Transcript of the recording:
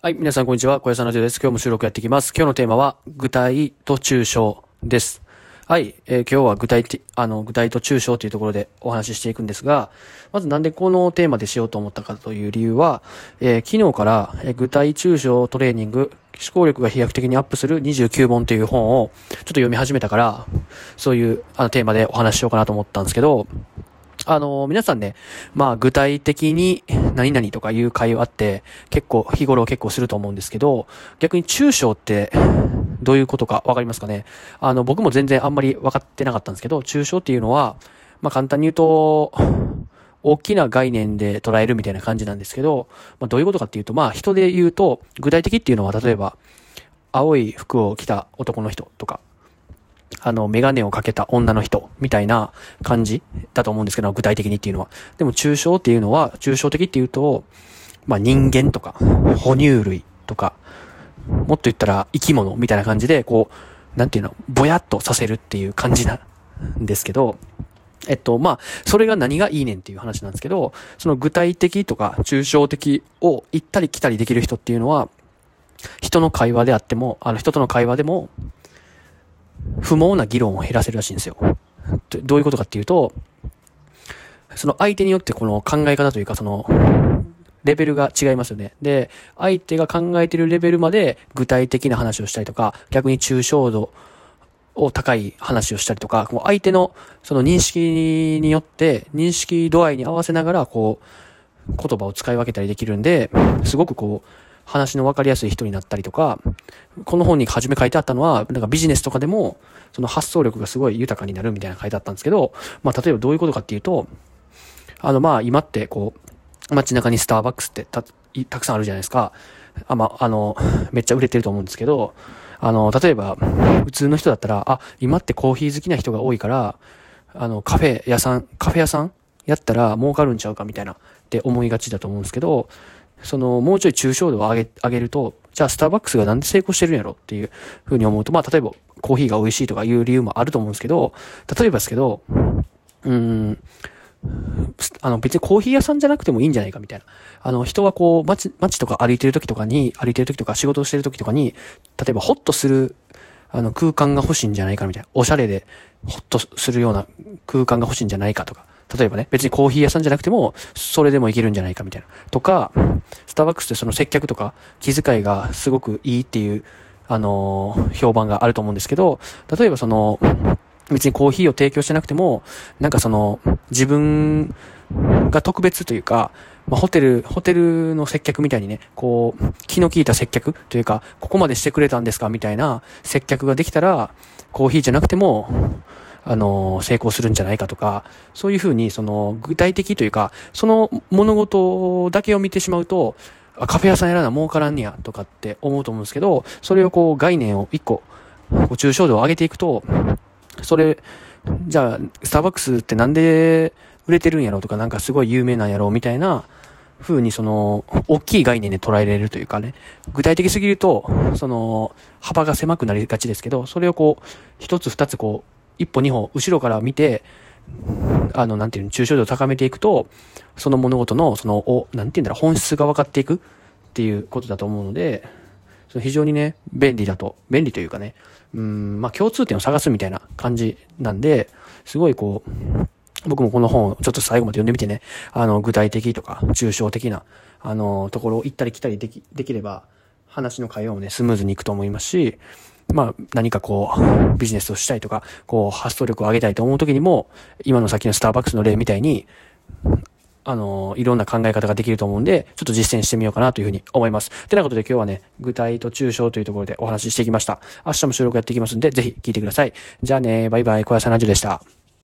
はい、皆さんこんにちは。小屋さんラジオです。今日も収録やっていきます。今日のテーマは、具体と抽象です。はい、えー、今日は具体的、あの、具体と抽象というところでお話ししていくんですが、まずなんでこのテーマでしようと思ったかという理由は、えー、昨日から、えー、具体抽象トレーニング、思考力が飛躍的にアップする29本という本をちょっと読み始めたから、そういうあのテーマでお話ししようかなと思ったんですけど、あの、皆さんね、まあ具体的に何々とかいう会話って結構、日頃結構すると思うんですけど、逆に抽象ってどういうことかわかりますかね？あの、僕も全然あんまり分かってなかったんですけど、抽象っていうのは、まあ簡単に言うと、大きな概念で捉えるみたいな感じなんですけど、まあどういうことかっていうと、まあ人で言うと、具体的っていうのは例えば、青い服を着た男の人とか、あの、メガネをかけた女の人みたいな感じだと思うんですけど、具体的にっていうのは。でも、抽象っていうのは、抽象的っていうと、まあ、人間とか、哺乳類とか、もっと言ったら生き物みたいな感じで、こう、なんていうの、ぼやっとさせるっていう感じなんですけど、えっと、まあ、それが何がいいねんっていう話なんですけど、その具体的とか抽象的を行ったり来たりできる人っていうのは、人の会話であっても、あの人との会話でも、不毛な議論を減らせるらしいんですよ。どういうことかっていうと、その相手によってこの考え方というかその、レベルが違いますよね。で、相手が考えてるレベルまで具体的な話をしたりとか、逆に抽象度を高い話をしたりとか、こう相手のその認識によって、認識度合いに合わせながら、こう、言葉を使い分けたりできるんで、すごくこう、話の分かりやすい人になったりとか、この本に初め書いてあったのは、なんかビジネスとかでも、その発想力がすごい豊かになるみたいな書いてあったんですけど、まあ例えばどういうことかっていうと、あのまあ今ってこう、街中にスターバックスってた、たくさんあるじゃないですか。あ、まあ、あの、めっちゃ売れてると思うんですけど、あの、例えば、普通の人だったら、あ、今ってコーヒー好きな人が多いから、あの、カフェ屋さん、カフェ屋さんやったら儲かるんちゃうかみたいなって思いがちだと思うんですけど、その、もうちょい抽象度を上げ、上げると、じゃあスターバックスがなんで成功してるんやろっていうふうに思うと、まあ、例えばコーヒーが美味しいとかいう理由もあると思うんですけど、例えばですけど、うん、あの別にコーヒー屋さんじゃなくてもいいんじゃないかみたいな。あの人はこう街、街とか歩いてる時とかに、歩いてる時とか仕事をしてる時とかに、例えばホッとする、あの空間が欲しいんじゃないかみたいな。おしゃれでホッとするような空間が欲しいんじゃないかとか。例えばね、別にコーヒー屋さんじゃなくても、それでもいけるんじゃないかみたいな。とか、スターバックスってその接客とか気遣いがすごくいいっていう、あのー、評判があると思うんですけど、例えばその、別にコーヒーを提供してなくても、なんかその、自分が特別というか、まあ、ホテル、ホテルの接客みたいにね、こう、気の利いた接客というか、ここまでしてくれたんですかみたいな接客ができたら、コーヒーじゃなくても、あの、成功するんじゃないかとか、そういうふうに、その、具体的というか、その物事だけを見てしまうと、あ、カフェ屋さんやらな儲からんねや、とかって思うと思うんですけど、それをこう、概念を一個、こう抽象度を上げていくと、それ、じゃあ、スターバックスってなんで売れてるんやろうとか、なんかすごい有名なんやろうみたいな、風にその、大きい概念で捉えられるというかね、具体的すぎると、その、幅が狭くなりがちですけど、それをこう、一つ二つこう、一歩二歩後ろから見て、あの、なんていうの、抽象度を高めていくと、その物事の、その、お、なんていうんだろう、本質が分かっていくっていうことだと思うので、その非常にね、便利だと、便利というかね、うん、まあ共通点を探すみたいな感じなんで、すごいこう、僕もこの本をちょっと最後まで読んでみてね、あの、具体的とか、抽象的な、あの、ところを行ったり来たりでき、できれば、話の会話もね、スムーズにいくと思いますし、まあ、何かこう、ビジネスをしたいとか、こう、発想力を上げたいと思うときにも、今の先のスターバックスの例みたいに、あの、いろんな考え方ができると思うんで、ちょっと実践してみようかなというふうに思います。てなことで今日はね、具体と抽象というところでお話ししてきました。明日も収録やっていきますんで、ぜひ聞いてください。じゃあね、バイバイ、小屋さんラジオでした。